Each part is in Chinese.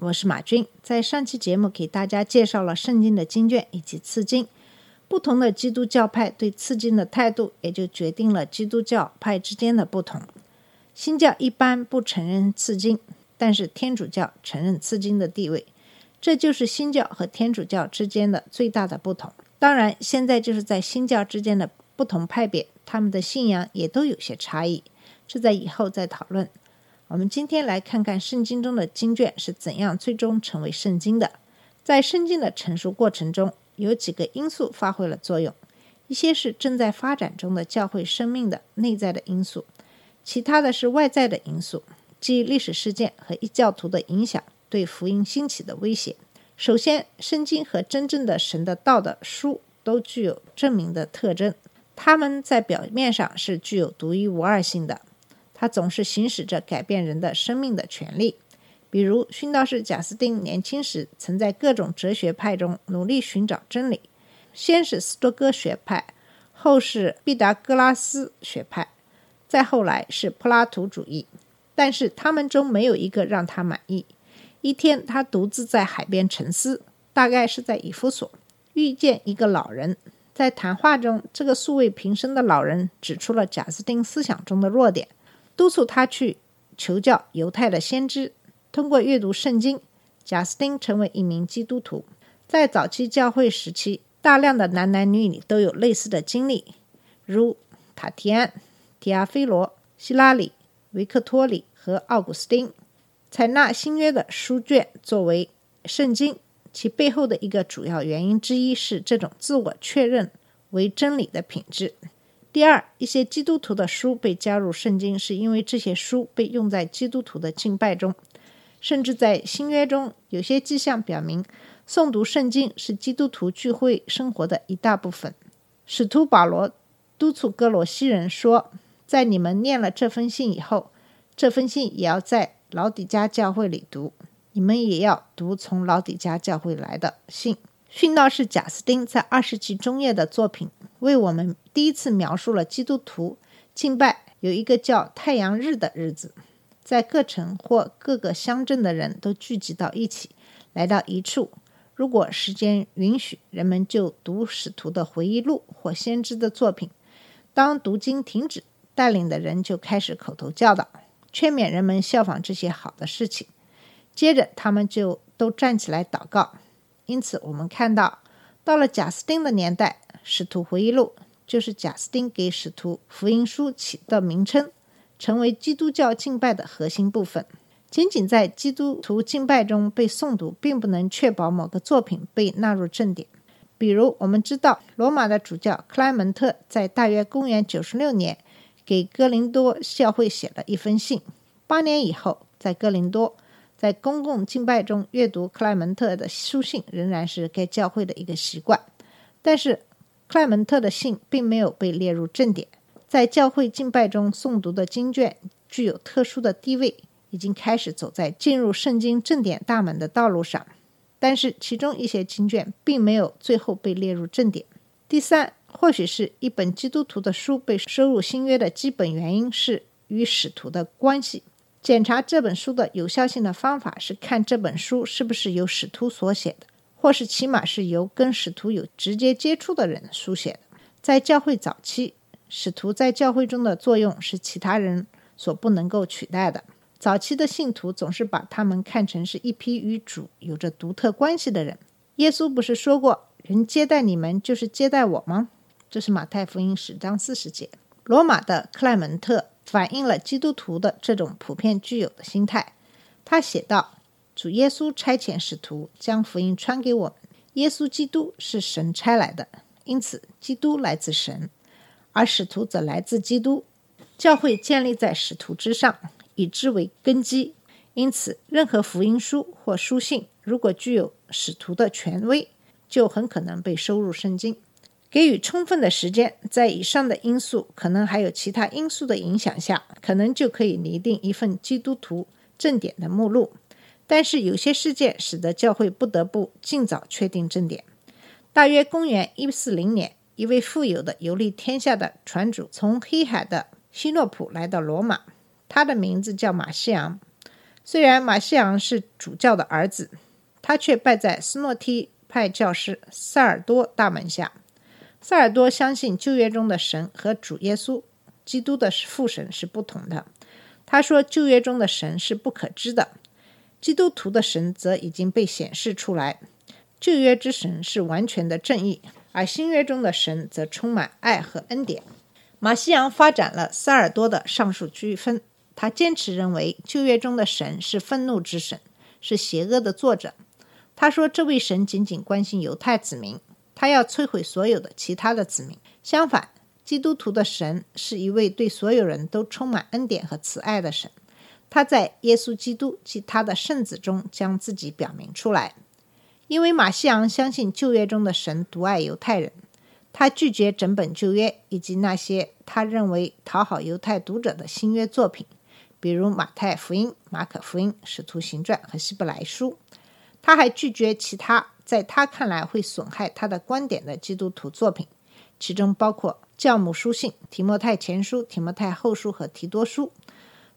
我是马军。在上期节目给大家介绍了圣经的经卷以及次经，不同的基督教派对次经的态度，也就决定了基督教派之间的不同。新教一般不承认次经，但是天主教承认次经的地位，这就是新教和天主教之间的最大的不同。当然，现在就是在新教之间的不同派别，他们的信仰也都有些差异，这在以后再讨论。我们今天来看看圣经中的经卷是怎样最终成为圣经的。在圣经的成熟过程中，有几个因素发挥了作用，一些是正在发展中的教会生命的内在的因素，其他的是外在的因素，即历史事件和异教徒的影响对福音兴起的威胁。首先，圣经和真正的神的道的书都具有证明的特征，它们在表面上是具有独一无二性的。他总是行使着改变人的生命的权利。比如，殉道士贾斯汀年轻时曾在各种哲学派中努力寻找真理，先是斯多哥学派，后是毕达哥拉斯学派，再后来是柏拉图主义。但是他们中没有一个让他满意。一天，他独自在海边沉思，大概是在以弗所，遇见一个老人。在谈话中，这个素未平生的老人指出了贾斯汀思想中的弱点。督促他去求教犹太的先知。通过阅读圣经，贾斯汀成为一名基督徒。在早期教会时期，大量的男男女女都有类似的经历，如塔提安、提阿菲罗、希拉里、维克托里和奥古斯丁。采纳新约的书卷作为圣经，其背后的一个主要原因之一是这种自我确认为真理的品质。第二，一些基督徒的书被加入圣经，是因为这些书被用在基督徒的敬拜中，甚至在新约中，有些迹象表明，诵读圣经是基督徒聚会生活的一大部分。使徒保罗督促哥罗西人说：“在你们念了这封信以后，这封信也要在老底家教会里读，你们也要读从老底家教会来的信。”殉道士贾斯汀在二世纪中叶的作品。为我们第一次描述了基督徒敬拜有一个叫太阳日的日子，在各城或各个乡镇的人都聚集到一起，来到一处。如果时间允许，人们就读使徒的回忆录或先知的作品。当读经停止，带领的人就开始口头教导，劝勉人们效仿这些好的事情。接着，他们就都站起来祷告。因此，我们看到，到了贾斯汀的年代。《使徒回忆录》就是贾斯汀给使徒福音书起的名称，成为基督教敬拜的核心部分。仅仅在基督徒敬拜中被诵读，并不能确保某个作品被纳入正典。比如，我们知道罗马的主教克莱门特在大约公元九十六年给哥林多教会写了一封信。八年以后，在哥林多，在公共敬拜中阅读克莱门特的书信，仍然是该教会的一个习惯。但是，克莱门特的信并没有被列入正典，在教会敬拜中诵读的经卷具有特殊的地位，已经开始走在进入圣经正典大门的道路上。但是，其中一些经卷并没有最后被列入正典。第三，或许是一本基督徒的书被收入新约的基本原因是与使徒的关系。检查这本书的有效性的方法是看这本书是不是由使徒所写的。或是起码是由跟使徒有直接接触的人书写的。在教会早期，使徒在教会中的作用是其他人所不能够取代的。早期的信徒总是把他们看成是一批与主有着独特关系的人。耶稣不是说过：“人接待你们，就是接待我吗？”这是马太福音十章四十节。罗马的克莱门特反映了基督徒的这种普遍具有的心态。他写道。主耶稣差遣使徒将福音传给我们。耶稣基督是神差来的，因此基督来自神，而使徒则来自基督。教会建立在使徒之上，以之为根基。因此，任何福音书或书信，如果具有使徒的权威，就很可能被收入圣经。给予充分的时间，在以上的因素可能还有其他因素的影响下，可能就可以拟定一份基督徒正典的目录。但是有些事件使得教会不得不尽早确定正典。大约公元一四零年，一位富有的游历天下的船主从黑海的希诺普来到罗马，他的名字叫马西昂。虽然马西昂是主教的儿子，他却拜在斯诺提派教师萨尔多大门下。萨尔多相信旧约中的神和主耶稣基督的父神是不同的。他说，旧约中的神是不可知的，基督徒的神则已经被显示出来。旧约之神是完全的正义，而新约中的神则充满爱和恩典。马西昂发展了萨尔多的上述区分。他坚持认为旧约中的神是愤怒之神，是邪恶的作者。他说，这位神仅仅关心犹太子民。他要摧毁所有的其他的子民。相反，基督徒的神是一位对所有人都充满恩典和慈爱的神。他在耶稣基督及他的圣子中将自己表明出来。因为马西昂相信旧约中的神独爱犹太人，他拒绝整本旧约以及那些他认为讨好犹太读者的新约作品，比如马太福音、马可福音、使徒行传和希伯来书。他还拒绝其他。在他看来会损害他的观点的基督徒作品，其中包括教母书信、提摩太前书、提摩太后书和提多书。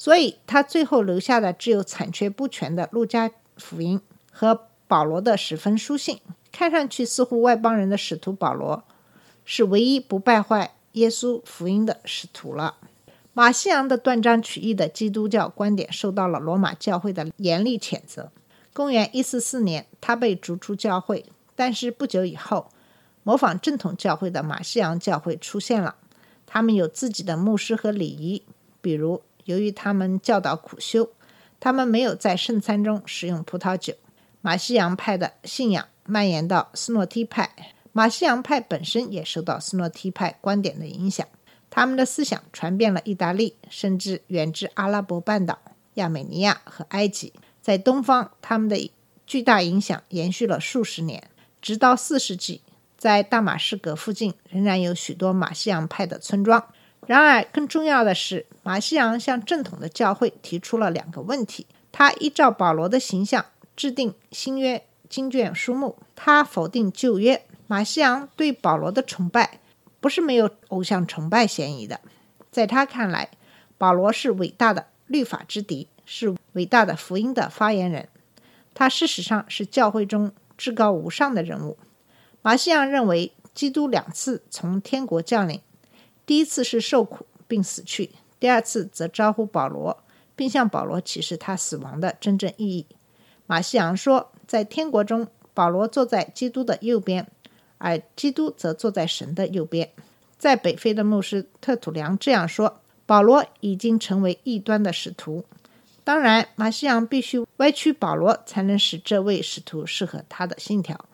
所以，他最后留下的只有残缺不全的路加福音和保罗的十分书信。看上去似乎外邦人的使徒保罗是唯一不败坏耶稣福音的使徒了。马西昂的断章取义的基督教观点受到了罗马教会的严厉谴责。公元一四四年，他被逐出教会。但是不久以后，模仿正统教会的马西洋教会出现了。他们有自己的牧师和礼仪，比如，由于他们教导苦修，他们没有在圣餐中使用葡萄酒。马西洋派的信仰蔓延到斯诺提派，马西洋派本身也受到斯诺提派观点的影响。他们的思想传遍了意大利，甚至远至阿拉伯半岛、亚美尼亚和埃及。在东方，他们的巨大影响延续了数十年，直到四世纪，在大马士革附近仍然有许多马西洋派的村庄。然而，更重要的是，马西昂向正统的教会提出了两个问题：他依照保罗的形象制定新约经卷书目，他否定旧约。马西昂对保罗的崇拜不是没有偶像崇拜嫌疑的，在他看来，保罗是伟大的律法之敌。是伟大的福音的发言人，他事实上是教会中至高无上的人物。马西昂认为，基督两次从天国降临，第一次是受苦并死去，第二次则招呼保罗，并向保罗启示他死亡的真正意义。马西昂说，在天国中，保罗坐在基督的右边，而基督则坐在神的右边。在北非的牧师特土良这样说：保罗已经成为异端的使徒。当然，马西昂必须歪曲保罗，才能使这位使徒适合他的信条。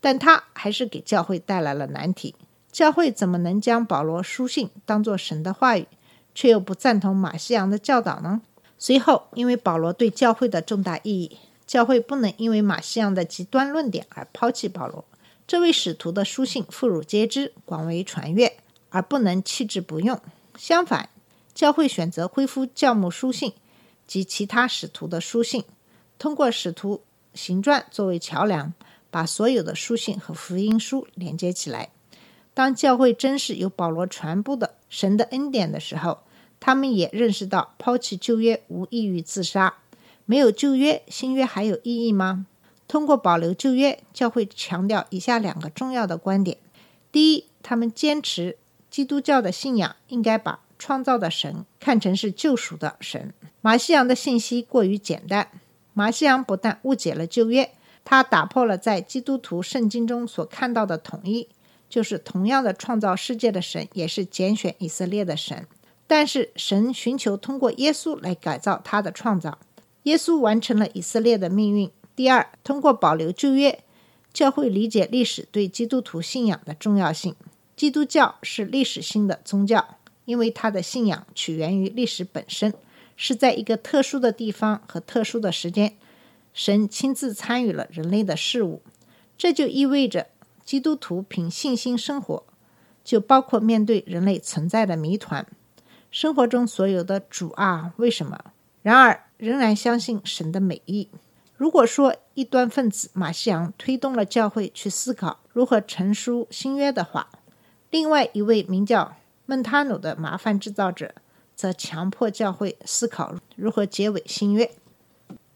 但他还是给教会带来了难题。教会怎么能将保罗书信当作神的话语，却又不赞同马西昂的教导呢？随后，因为保罗对教会的重大意义，教会不能因为马西昂的极端论点而抛弃保罗。这位使徒的书信妇孺皆知，广为传阅，而不能弃之不用。相反，教会选择恢复教牧书信。及其他使徒的书信，通过使徒行传作为桥梁，把所有的书信和福音书连接起来。当教会真是由保罗传播的神的恩典的时候，他们也认识到抛弃旧约无异于自杀。没有旧约，新约还有意义吗？通过保留旧约，教会强调以下两个重要的观点：第一，他们坚持基督教的信仰应该把创造的神看成是救赎的神。马西洋的信息过于简单。马西洋不但误解了旧约，他打破了在基督徒圣经中所看到的统一，就是同样的创造世界的神也是拣选以色列的神。但是神寻求通过耶稣来改造他的创造，耶稣完成了以色列的命运。第二，通过保留旧约，教会理解历史对基督徒信仰的重要性。基督教是历史性的宗教，因为他的信仰起源于历史本身。是在一个特殊的地方和特殊的时间，神亲自参与了人类的事物。这就意味着基督徒凭信心生活，就包括面对人类存在的谜团，生活中所有的主啊，为什么？然而仍然相信神的美意。如果说异端分子马西扬推动了教会去思考如何成书新约的话，另外一位名叫孟塔努的麻烦制造者则强迫教会思考如何结尾新约。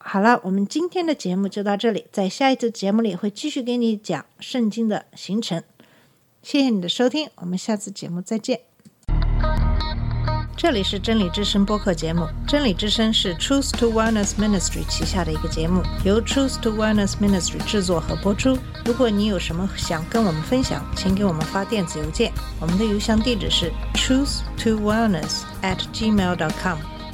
好了，我们今天的节目就到这里，在下一次节目里会继续给你讲圣经的形成。谢谢你的收听，我们下次节目再见。这里是真理之声播客节目，真理之声是 Truth to Wellness Ministry 旗下的一个节目，由 Truth to Wellness Ministry 制作和播出。如果你有什么想跟我们分享，请给我们发电子邮件，我们的邮箱地址是 truth to wellness at gmail dot com。